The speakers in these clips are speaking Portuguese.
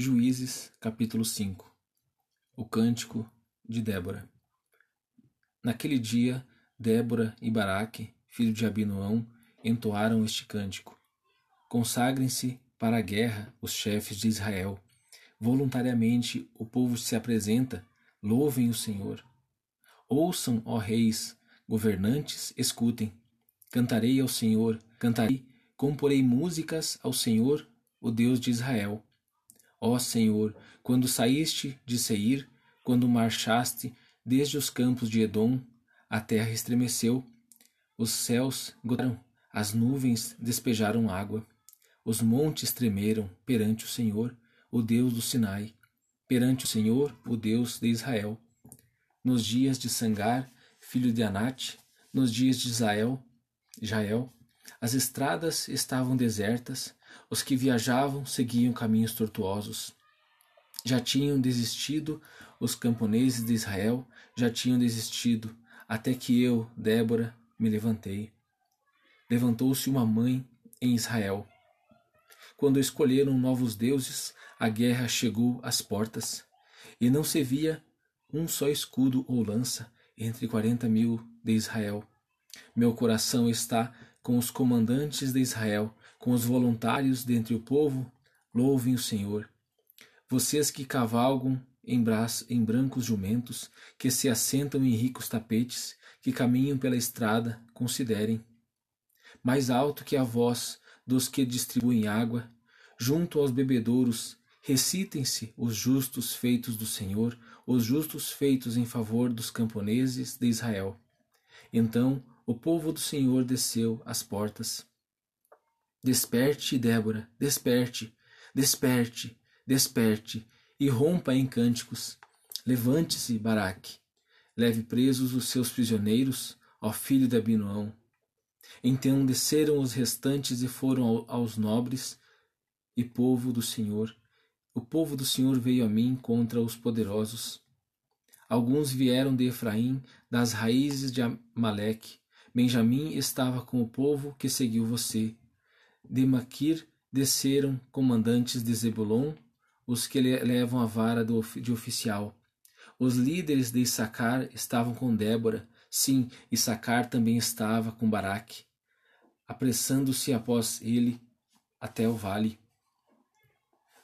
Juízes, capítulo 5 O cântico de Débora Naquele dia, Débora e Baraque, filho de Abinoão, entoaram este cântico. Consagrem-se para a guerra os chefes de Israel. Voluntariamente o povo se apresenta, louvem o Senhor. Ouçam, ó reis, governantes, escutem. Cantarei ao Senhor, cantarei, comporei músicas ao Senhor, o Deus de Israel Ó Senhor, quando saíste de Seir, quando marchaste desde os campos de Edom, a terra estremeceu, os céus gotaram, as nuvens despejaram água, os montes tremeram perante o Senhor, o Deus do Sinai, perante o Senhor, o Deus de Israel. Nos dias de Sangar, filho de Anate, nos dias de Israel, Jael, as estradas estavam desertas, os que viajavam seguiam caminhos tortuosos. Já tinham desistido os camponeses de Israel, já tinham desistido, até que eu, Débora, me levantei. Levantou-se uma mãe em Israel. Quando escolheram novos deuses, a guerra chegou às portas, e não se via um só escudo ou lança entre quarenta mil de Israel. Meu coração está com os comandantes de Israel, com os voluntários dentre o povo, louvem o Senhor. Vocês que cavalgam em, braço, em brancos jumentos, que se assentam em ricos tapetes, que caminham pela estrada, considerem. Mais alto que a voz dos que distribuem água, junto aos bebedouros, recitem-se os justos feitos do Senhor, os justos feitos em favor dos camponeses de Israel. Então o povo do Senhor desceu às portas. Desperte, Débora, desperte, desperte, desperte, e rompa em cânticos. Levante-se, Baraque, leve presos os seus prisioneiros, ó filho de Abinoão. Então desceram os restantes e foram aos nobres e povo do Senhor. O povo do Senhor veio a mim contra os poderosos. Alguns vieram de Efraim, das raízes de Amaleque. Benjamim estava com o povo que seguiu você de Maquir desceram comandantes de Zebulon, os que levam a vara de oficial. Os líderes de Issacar estavam com Débora, sim, Issacar também estava com Baraque, apressando-se após ele até o vale.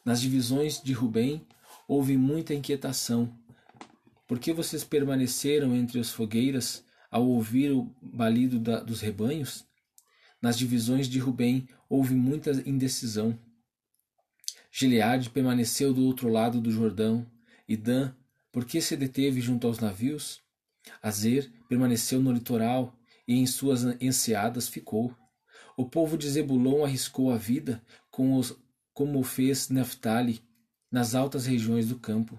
Nas divisões de Rubem houve muita inquietação. Por que vocês permaneceram entre as fogueiras ao ouvir o balido da, dos rebanhos? Nas divisões de Rubem houve muita indecisão. Gileade permaneceu do outro lado do Jordão, e Dan, porque se deteve junto aos navios? Azer permaneceu no litoral e em suas enseadas ficou. O povo de Zebulon arriscou a vida com os, como fez Naphtali nas altas regiões do campo.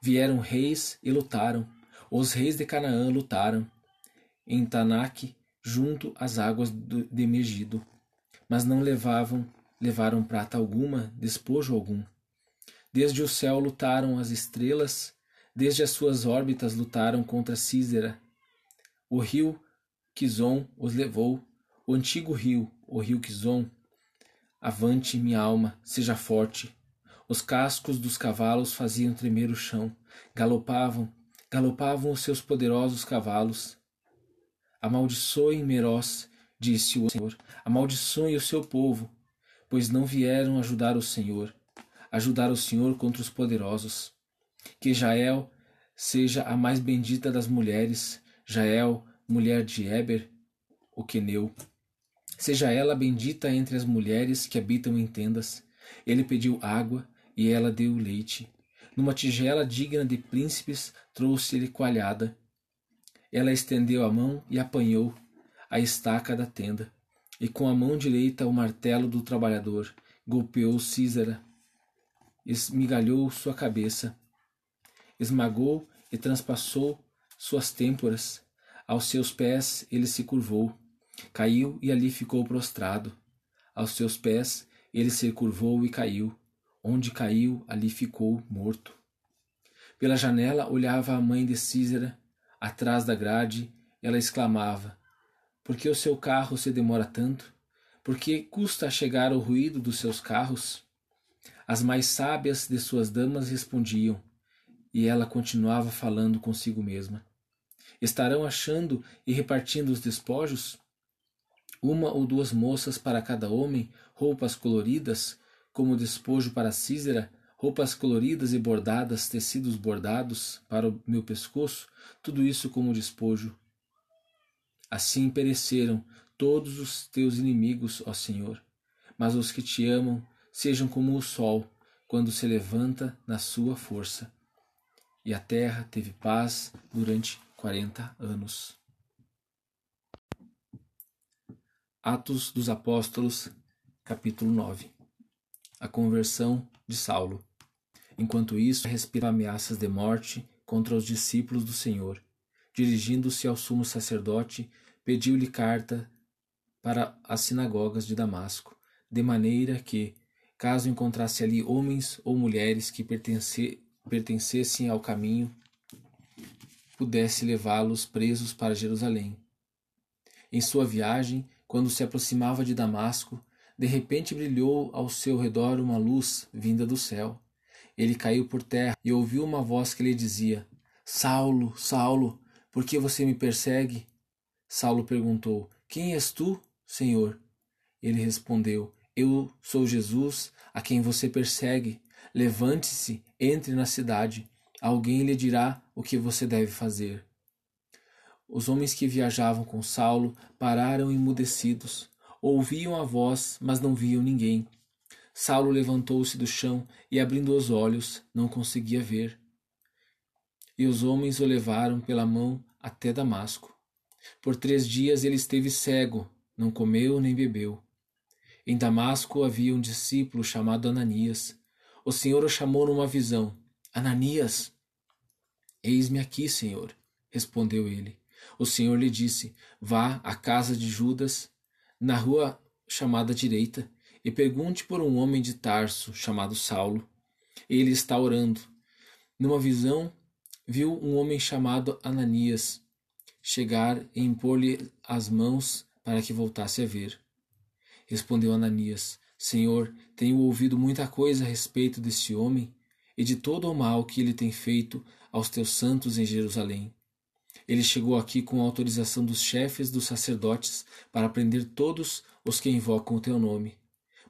Vieram reis e lutaram. Os reis de Canaã lutaram. Em Tanak junto às águas de Megido, mas não levavam levaram prata alguma, despojo algum. Desde o céu lutaram as estrelas, desde as suas órbitas lutaram contra Císera. O rio Quizon os levou, o antigo rio, o rio Quizon. Avante, minha alma, seja forte. Os cascos dos cavalos faziam tremer o chão, galopavam, galopavam os seus poderosos cavalos. Amaldiçoem Meroz, disse o Senhor, amaldiçoem o seu povo, pois não vieram ajudar o Senhor, ajudar o Senhor contra os poderosos. Que Jael seja a mais bendita das mulheres, Jael, mulher de Eber, o queneu. Seja ela bendita entre as mulheres que habitam em tendas. Ele pediu água e ela deu leite. Numa tigela digna de príncipes trouxe-lhe coalhada. Ela estendeu a mão e apanhou a estaca da tenda, e com a mão direita o martelo do trabalhador, golpeou Císara, esmigalhou sua cabeça, esmagou e transpassou suas têmporas. Aos seus pés ele se curvou, caiu e ali ficou prostrado. Aos seus pés ele se curvou e caiu. Onde caiu, ali ficou morto. Pela janela olhava a mãe de Císara, Atrás da grade, ela exclamava: Por que o seu carro se demora tanto? Por que custa chegar o ruído dos seus carros? As mais sábias de suas damas respondiam, e ela continuava falando consigo mesma. Estarão achando e repartindo os despojos? Uma ou duas moças para cada homem, roupas coloridas, como despojo para Císera, roupas coloridas e bordadas, tecidos bordados para o meu pescoço, tudo isso como despojo. Assim pereceram todos os teus inimigos, ó Senhor, mas os que te amam sejam como o sol quando se levanta na sua força. E a terra teve paz durante quarenta anos. Atos dos Apóstolos, capítulo 9 A conversão de Saulo. Enquanto isso, respirava ameaças de morte contra os discípulos do Senhor. Dirigindo-se ao sumo sacerdote, pediu-lhe carta para as sinagogas de Damasco, de maneira que, caso encontrasse ali homens ou mulheres que pertencessem ao caminho, pudesse levá-los presos para Jerusalém. Em sua viagem, quando se aproximava de Damasco, de repente brilhou ao seu redor uma luz vinda do céu. Ele caiu por terra e ouviu uma voz que lhe dizia: Saulo, Saulo, por que você me persegue? Saulo perguntou: Quem és tu, Senhor? Ele respondeu: Eu sou Jesus, a quem você persegue. Levante-se, entre na cidade. Alguém lhe dirá o que você deve fazer. Os homens que viajavam com Saulo pararam emudecidos. Ouviam a voz, mas não viam ninguém. Saulo levantou-se do chão e, abrindo os olhos, não conseguia ver. E os homens o levaram pela mão até Damasco. Por três dias ele esteve cego, não comeu nem bebeu. Em Damasco havia um discípulo chamado Ananias. O Senhor o chamou numa visão: Ananias! Eis-me aqui, Senhor, respondeu ele. O Senhor lhe disse: Vá à casa de Judas, na rua chamada direita, e pergunte por um homem de Tarso chamado Saulo. Ele está orando. Numa visão, viu um homem chamado Ananias chegar e impor-lhe as mãos para que voltasse a ver. Respondeu Ananias: Senhor, tenho ouvido muita coisa a respeito desse homem e de todo o mal que ele tem feito aos teus santos em Jerusalém. Ele chegou aqui com autorização dos chefes dos sacerdotes para prender todos os que invocam o teu nome.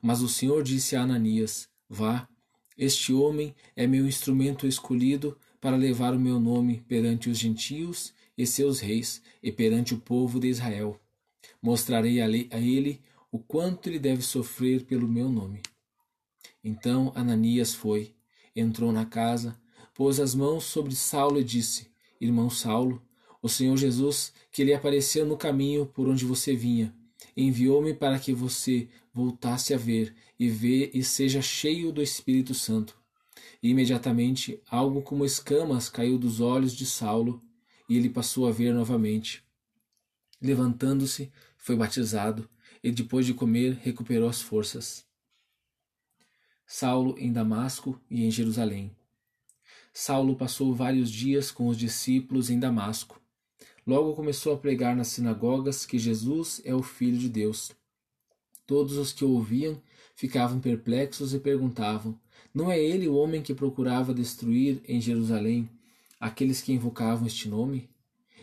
Mas o Senhor disse a Ananias: Vá, este homem é meu instrumento escolhido para levar o meu nome perante os gentios e seus reis e perante o povo de Israel. Mostrarei a ele o quanto ele deve sofrer pelo meu nome. Então Ananias foi, entrou na casa, pôs as mãos sobre Saulo e disse: Irmão Saulo, o Senhor Jesus, que lhe apareceu no caminho por onde você vinha, enviou-me para que você voltasse a ver e vê e seja cheio do Espírito Santo. E imediatamente algo como escamas caiu dos olhos de Saulo e ele passou a ver novamente. Levantando-se, foi batizado e depois de comer recuperou as forças. Saulo em Damasco e em Jerusalém. Saulo passou vários dias com os discípulos em Damasco. Logo começou a pregar nas sinagogas que Jesus é o Filho de Deus. Todos os que o ouviam ficavam perplexos e perguntavam: Não é ele o homem que procurava destruir em Jerusalém aqueles que invocavam este nome?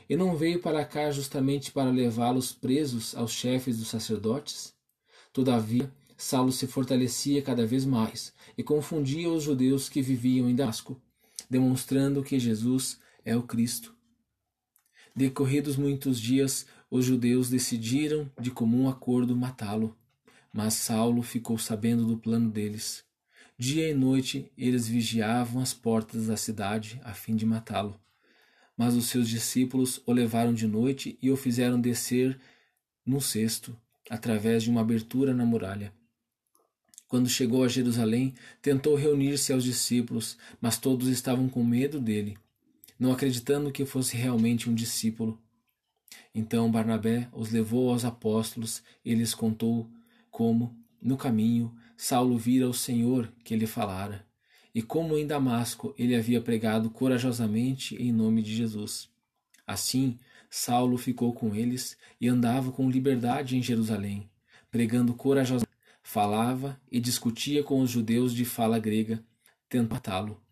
E não veio para cá justamente para levá-los presos aos chefes dos sacerdotes? Todavia, Saulo se fortalecia cada vez mais e confundia os judeus que viviam em Damasco, demonstrando que Jesus é o Cristo. Decorridos muitos dias, os judeus decidiram de comum acordo matá-lo. Mas Saulo ficou sabendo do plano deles. Dia e noite eles vigiavam as portas da cidade a fim de matá-lo. Mas os seus discípulos o levaram de noite e o fizeram descer num cesto, através de uma abertura na muralha. Quando chegou a Jerusalém, tentou reunir-se aos discípulos, mas todos estavam com medo dele, não acreditando que fosse realmente um discípulo. Então Barnabé os levou aos apóstolos e lhes contou como, no caminho, Saulo vira o Senhor que lhe falara, e como em Damasco ele havia pregado corajosamente em nome de Jesus. Assim, Saulo ficou com eles e andava com liberdade em Jerusalém, pregando corajosamente, falava e discutia com os judeus de fala grega, tentando matá-lo.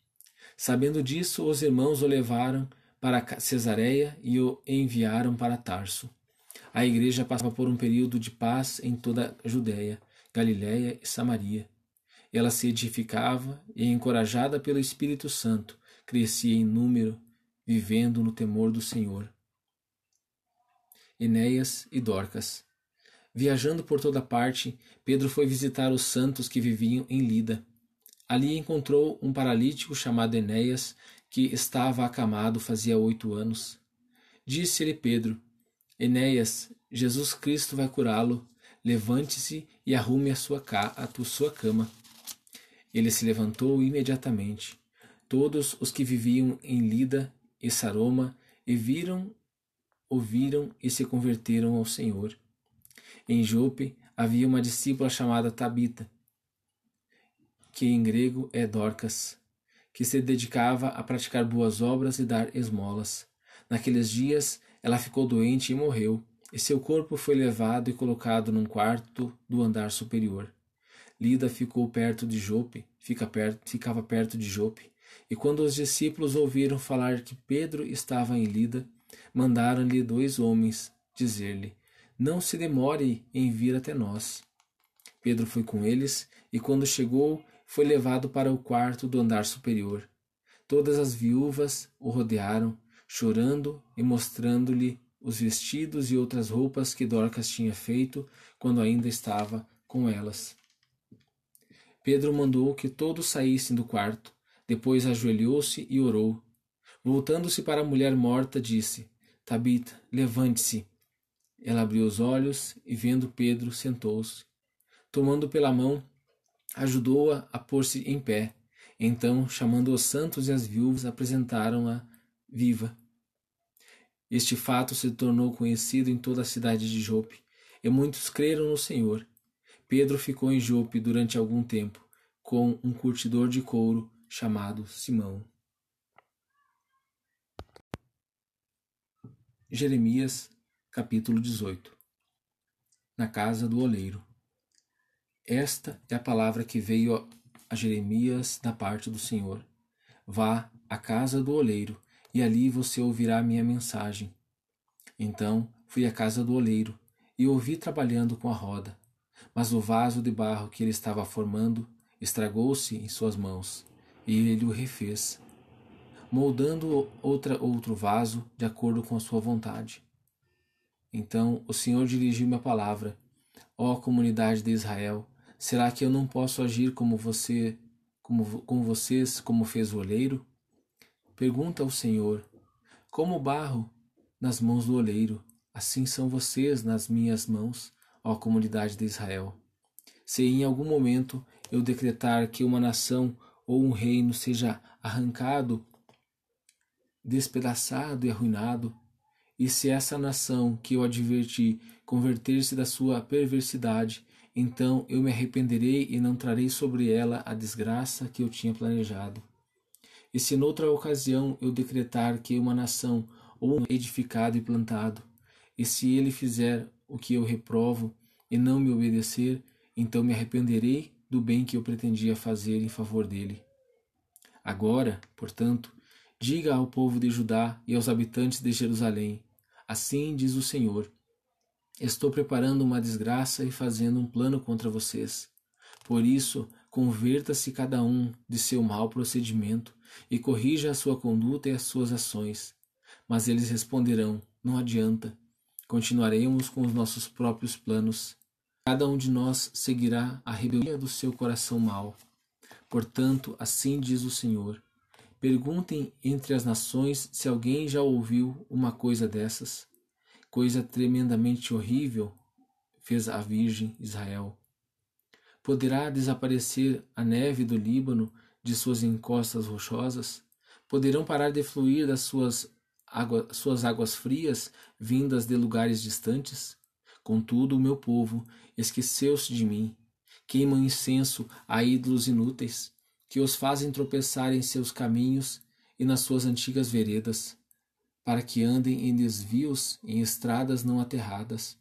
Sabendo disso, os irmãos o levaram para Cesareia e o enviaram para Tarso. A igreja passava por um período de paz em toda a Judéia, Galiléia e Samaria. Ela se edificava e, encorajada pelo Espírito Santo, crescia em número, vivendo no temor do Senhor. Enéas e Dorcas. Viajando por toda parte, Pedro foi visitar os santos que viviam em Lida. Ali encontrou um paralítico chamado Enéas, que estava acamado fazia oito anos. Disse-lhe Pedro: Enéas, Jesus Cristo vai curá-lo. Levante-se e arrume a sua, ca a sua cama. Ele se levantou imediatamente. Todos os que viviam em Lida e Saroma e viram, ouviram e se converteram ao Senhor. Em Jope havia uma discípula chamada Tabita, que em grego é Dorcas, que se dedicava a praticar boas obras e dar esmolas. Naqueles dias ela ficou doente e morreu, e seu corpo foi levado e colocado num quarto do andar superior. Lida ficou perto de Jope, fica perto, ficava perto de Jope, e quando os discípulos ouviram falar que Pedro estava em Lida, mandaram-lhe dois homens dizer-lhe: Não se demore em vir até nós. Pedro foi com eles, e quando chegou, foi levado para o quarto do andar superior. Todas as viúvas o rodearam, chorando e mostrando-lhe os vestidos e outras roupas que Dorcas tinha feito quando ainda estava com elas. Pedro mandou que todos saíssem do quarto, depois ajoelhou-se e orou. Voltando-se para a mulher morta, disse: Tabita, levante-se. Ela abriu os olhos e, vendo Pedro, sentou-se. Tomando pela mão, ajudou-a a, a pôr-se em pé. Então, chamando os santos e as viúvas, apresentaram-a viva. Este fato se tornou conhecido em toda a cidade de Jope, e muitos creram no Senhor. Pedro ficou em Jope durante algum tempo, com um curtidor de couro chamado Simão. Jeremias, capítulo 18 Na casa do oleiro. Esta é a palavra que veio a Jeremias da parte do Senhor. Vá à casa do oleiro e ali você ouvirá minha mensagem. Então fui à casa do oleiro e ouvi trabalhando com a roda, mas o vaso de barro que ele estava formando estragou-se em suas mãos, e ele o refez, moldando outra outro vaso de acordo com a sua vontade. Então o Senhor dirigiu-me a palavra: Ó comunidade de Israel, será que eu não posso agir como você, como com vocês, como fez o oleiro? Pergunta ao Senhor: Como barro nas mãos do oleiro, assim são vocês nas minhas mãos, ó comunidade de Israel. Se em algum momento eu decretar que uma nação ou um reino seja arrancado, despedaçado e arruinado, e se essa nação que eu adverti converter-se da sua perversidade, então eu me arrependerei e não trarei sobre ela a desgraça que eu tinha planejado. E se noutra ocasião eu decretar que uma nação ou um edificado e plantado, e se ele fizer o que eu reprovo e não me obedecer, então me arrependerei do bem que eu pretendia fazer em favor dele. Agora, portanto, diga ao povo de Judá e aos habitantes de Jerusalém: Assim diz o Senhor: Estou preparando uma desgraça e fazendo um plano contra vocês. Por isso, converta-se cada um de seu mau procedimento e corrija a sua conduta e as suas ações. Mas eles responderão: Não adianta. Continuaremos com os nossos próprios planos. Cada um de nós seguirá a rebelião do seu coração mau. Portanto, assim diz o Senhor: Perguntem entre as nações se alguém já ouviu uma coisa dessas. Coisa tremendamente horrível fez a Virgem Israel. Poderá desaparecer a neve do Líbano de suas encostas rochosas? Poderão parar de fluir das suas, água, suas águas frias, vindas de lugares distantes? Contudo, o meu povo esqueceu-se de mim, queimam incenso a ídolos inúteis, que os fazem tropeçar em seus caminhos e nas suas antigas veredas, para que andem em desvios em estradas não aterradas.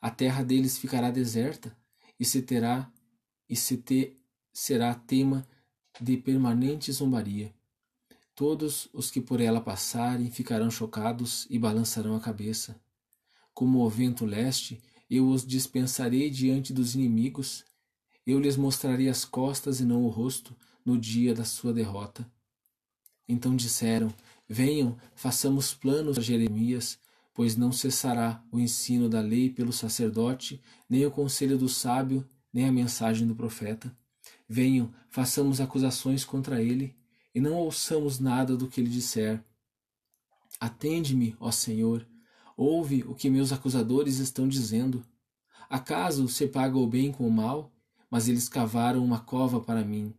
A terra deles ficará deserta, e se terá e se te será tema de permanente zombaria. Todos os que por ela passarem ficarão chocados e balançarão a cabeça. Como o vento leste, eu os dispensarei diante dos inimigos. Eu lhes mostrarei as costas e não o rosto no dia da sua derrota. Então disseram: Venham, façamos planos a Jeremias, pois não cessará o ensino da lei pelo sacerdote, nem o conselho do sábio, nem a mensagem do profeta. Venham, façamos acusações contra ele e não ouçamos nada do que ele disser. Atende-me, ó Senhor, ouve o que meus acusadores estão dizendo. Acaso se paga o bem com o mal? Mas eles cavaram uma cova para mim.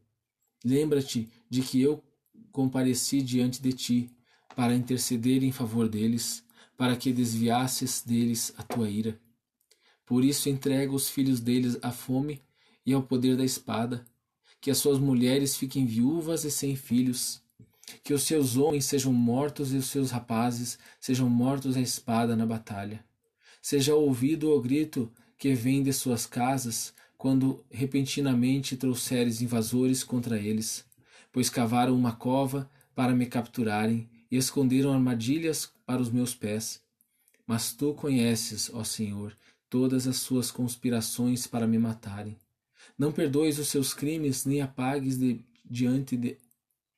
Lembra-te de que eu compareci diante de ti, para interceder em favor deles, para que desviasses deles a tua ira. Por isso entrega os filhos deles à fome e ao poder da espada, que as suas mulheres fiquem viúvas e sem filhos, que os seus homens sejam mortos e os seus rapazes sejam mortos à espada na batalha. Seja ouvido o grito que vem de suas casas, quando repentinamente trouxeres invasores contra eles, pois cavaram uma cova para me capturarem e esconderam armadilhas para os meus pés. Mas tu conheces, ó Senhor, todas as suas conspirações para me matarem. Não perdoes os seus crimes, nem apagues de, diante de,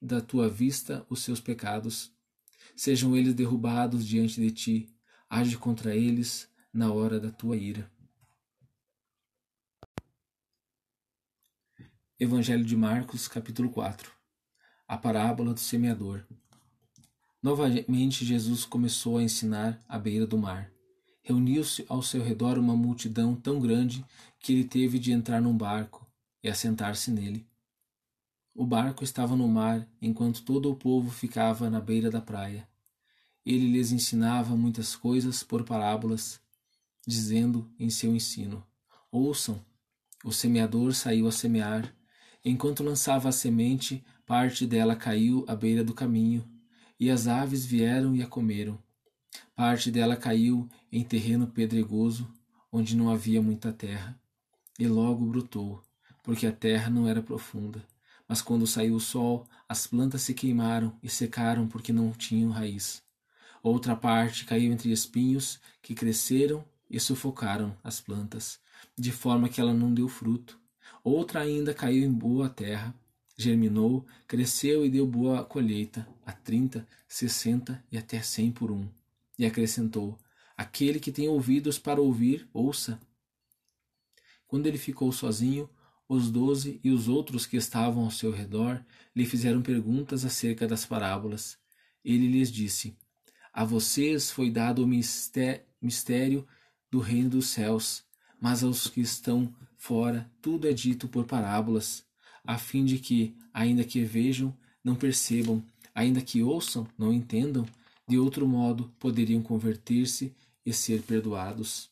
da tua vista os seus pecados. Sejam eles derrubados diante de ti, age contra eles na hora da tua ira. Evangelho de Marcos, capítulo 4 A parábola do semeador. Novamente Jesus começou a ensinar à beira do mar. Reuniu-se ao seu redor uma multidão tão grande que ele teve de entrar num barco e assentar-se nele. O barco estava no mar enquanto todo o povo ficava na beira da praia. Ele lhes ensinava muitas coisas por parábolas, dizendo em seu ensino: Ouçam, o semeador saiu a semear. Enquanto lançava a semente, parte dela caiu à beira do caminho, e as aves vieram e a comeram. Parte dela caiu em terreno pedregoso, onde não havia muita terra, e logo brotou, porque a terra não era profunda. Mas quando saiu o sol, as plantas se queimaram e secaram porque não tinham raiz. Outra parte caiu entre espinhos que cresceram e sufocaram as plantas, de forma que ela não deu fruto. Outra ainda caiu em boa terra, germinou, cresceu e deu boa colheita, a trinta, sessenta e até cem por um. E acrescentou: Aquele que tem ouvidos para ouvir, ouça. Quando ele ficou sozinho, os doze e os outros que estavam ao seu redor lhe fizeram perguntas acerca das parábolas. Ele lhes disse: A vocês foi dado o mistério do reino dos céus, mas aos que estão fora tudo é dito por parábolas, a fim de que, ainda que vejam, não percebam, ainda que ouçam, não entendam, de outro modo poderiam converter-se e ser perdoados.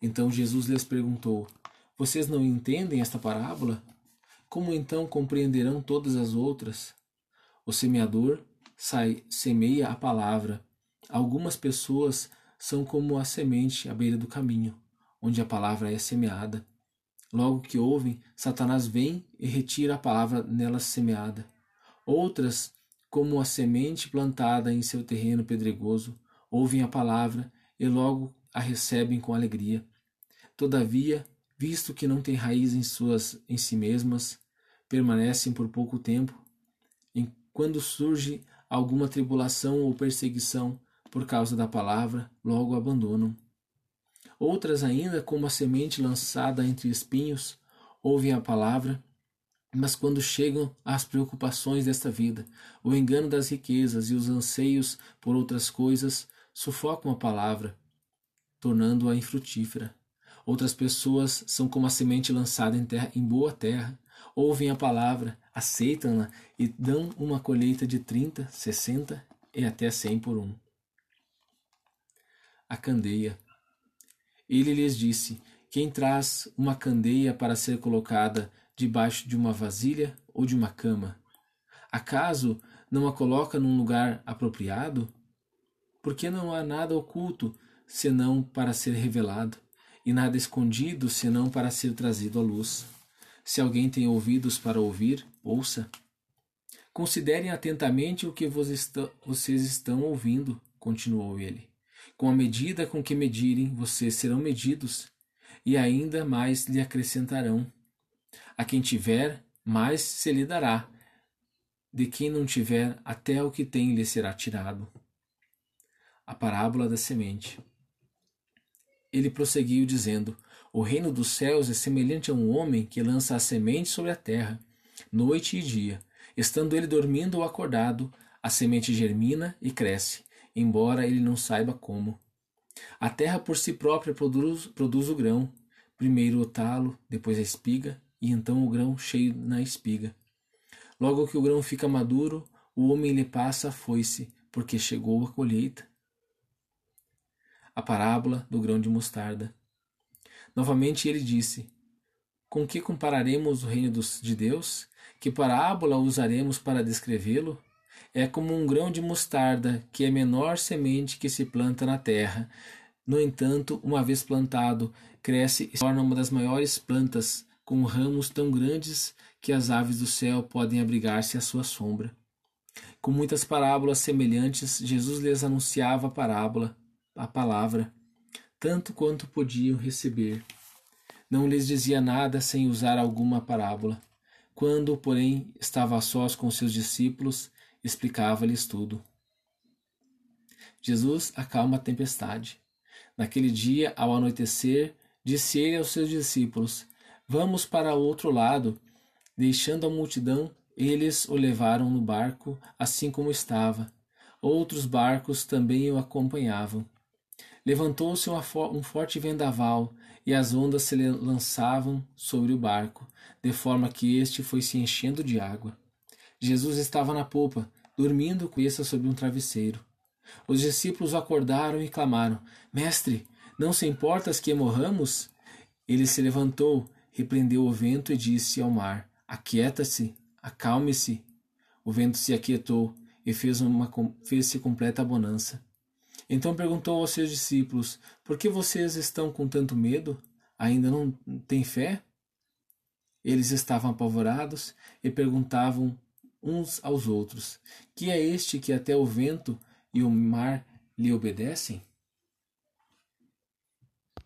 Então Jesus lhes perguntou: Vocês não entendem esta parábola? Como então compreenderão todas as outras? O semeador sai, semeia a palavra. Algumas pessoas são como a semente à beira do caminho, onde a palavra é semeada. Logo que ouvem, Satanás vem e retira a palavra nelas semeada. Outras como a semente plantada em seu terreno pedregoso, ouvem a palavra e logo a recebem com alegria. Todavia, visto que não têm raiz em suas em si mesmas, permanecem por pouco tempo. E quando surge alguma tribulação ou perseguição por causa da palavra, logo abandonam. Outras ainda, como a semente lançada entre espinhos, ouvem a palavra mas quando chegam as preocupações desta vida, o engano das riquezas e os anseios por outras coisas sufocam a palavra, tornando-a infrutífera. Outras pessoas são como a semente lançada em, terra, em boa terra, ouvem a palavra, aceitam-na e dão uma colheita de 30, 60 e até 100 por um. A candeia. Ele lhes disse: Quem traz uma candeia para ser colocada debaixo de uma vasilha ou de uma cama? Acaso não a coloca num lugar apropriado? Porque não há nada oculto senão para ser revelado, e nada escondido senão para ser trazido à luz. Se alguém tem ouvidos para ouvir, ouça. Considerem atentamente o que vocês estão ouvindo, continuou ele. Com a medida com que medirem, vocês serão medidos, e ainda mais lhe acrescentarão. A quem tiver, mais se lhe dará. De quem não tiver, até o que tem lhe será tirado. A parábola da semente. Ele prosseguiu dizendo: O reino dos céus é semelhante a um homem que lança a semente sobre a terra, noite e dia Estando ele dormindo ou acordado, a semente germina e cresce, embora ele não saiba como. A terra por si própria produz, produz o grão, primeiro o talo, depois a espiga, e então o grão cheio na espiga. Logo que o grão fica maduro, o homem lhe passa a foice, porque chegou a colheita. A parábola do grão de mostarda. Novamente ele disse: Com que compararemos o reino de Deus? Que parábola usaremos para descrevê-lo? É como um grão de mostarda, que é a menor semente que se planta na terra. No entanto, uma vez plantado, cresce e se torna uma das maiores plantas, com ramos tão grandes que as aves do céu podem abrigar-se à sua sombra. Com muitas parábolas semelhantes, Jesus lhes anunciava a parábola, a palavra, tanto quanto podiam receber. Não lhes dizia nada sem usar alguma parábola. Quando, porém, estava a sós com seus discípulos, explicava-lhes tudo. Jesus acalma a tempestade. Naquele dia, ao anoitecer, disse ele aos seus discípulos: Vamos para o outro lado. Deixando a multidão, eles o levaram no barco, assim como estava. Outros barcos também o acompanhavam. Levantou-se um forte vendaval, e as ondas se lançavam sobre o barco, de forma que este foi se enchendo de água. Jesus estava na popa, dormindo com cabeça sobre um travesseiro. Os discípulos acordaram e clamaram: Mestre, não se importas que morramos? Ele se levantou, repreendeu o vento e disse ao mar: Aquieta-se, acalme-se. O vento se aquietou e fez uma fez-se completa bonança. Então perguntou aos seus discípulos: Por que vocês estão com tanto medo? Ainda não têm fé? Eles estavam apavorados e perguntavam uns aos outros: Que é este que até o vento e o mar lhe obedecem?